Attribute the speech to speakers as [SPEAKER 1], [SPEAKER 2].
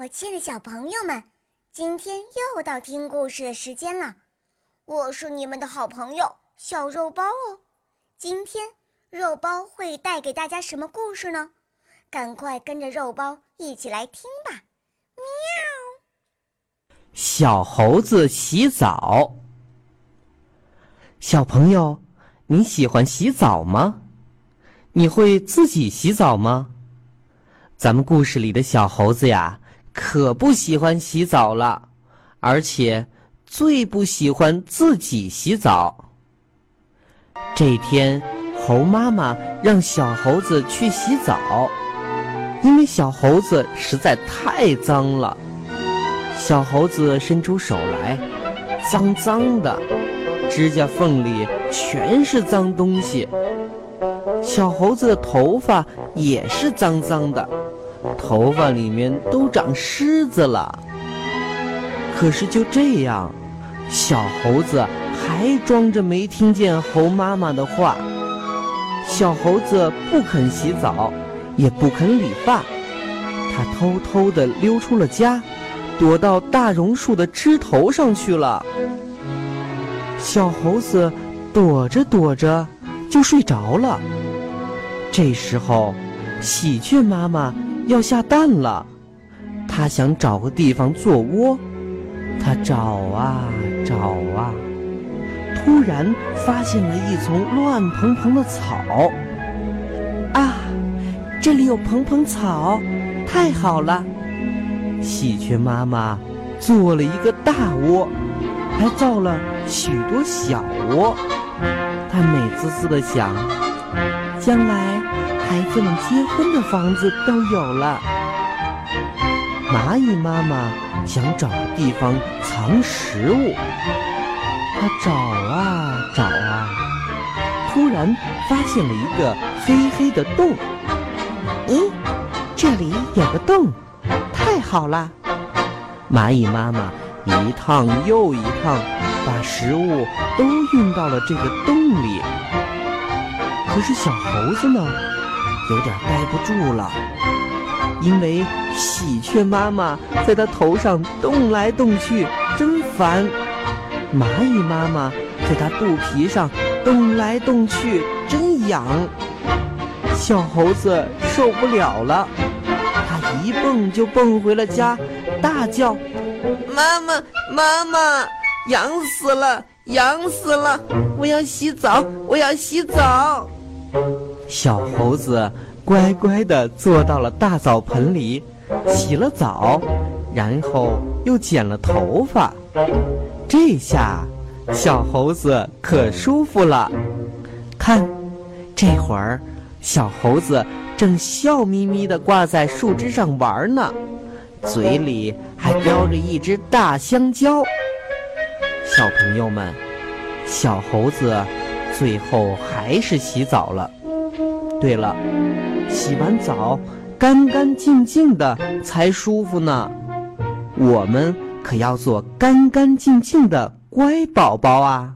[SPEAKER 1] 我亲爱的小朋友们，今天又到听故事的时间了。我是你们的好朋友小肉包哦。今天肉包会带给大家什么故事呢？赶快跟着肉包一起来听吧！喵。
[SPEAKER 2] 小猴子洗澡。小朋友，你喜欢洗澡吗？你会自己洗澡吗？咱们故事里的小猴子呀。可不喜欢洗澡了，而且最不喜欢自己洗澡。这天，猴妈妈让小猴子去洗澡，因为小猴子实在太脏了。小猴子伸出手来，脏脏的，指甲缝里全是脏东西。小猴子的头发也是脏脏的。头发里面都长虱子了，可是就这样，小猴子还装着没听见猴妈妈的话。小猴子不肯洗澡，也不肯理发，他偷偷地溜出了家，躲到大榕树的枝头上去了。小猴子躲着躲着就睡着了。这时候，喜鹊妈妈。要下蛋了，他想找个地方做窝。他找啊找啊，突然发现了一丛乱蓬蓬的草。啊，这里有蓬蓬草，太好了！喜鹊妈妈做了一个大窝，还造了许多小窝。她美滋滋的想，将来。孩子们结婚的房子都有了。蚂蚁妈妈想找个地方藏食物，它找啊找啊，突然发现了一个黑黑的洞。咦，这里有个洞，太好了！蚂蚁妈妈一趟又一趟，把食物都运到了这个洞里。可是小猴子呢？有点待不住了，因为喜鹊妈妈在它头上动来动去，真烦；蚂蚁妈妈在它肚皮上动来动去，真痒。小猴子受不了了，它一蹦就蹦回了家，大叫：“妈妈，妈妈，痒死了，痒死了！我要洗澡，我要洗澡。”小猴子乖乖地坐到了大澡盆里，洗了澡，然后又剪了头发。这下，小猴子可舒服了。看，这会儿，小猴子正笑眯眯地挂在树枝上玩呢，嘴里还叼着一只大香蕉。小朋友们，小猴子最后还是洗澡了。对了，洗完澡干干净净的才舒服呢。我们可要做干干净净的乖宝宝啊！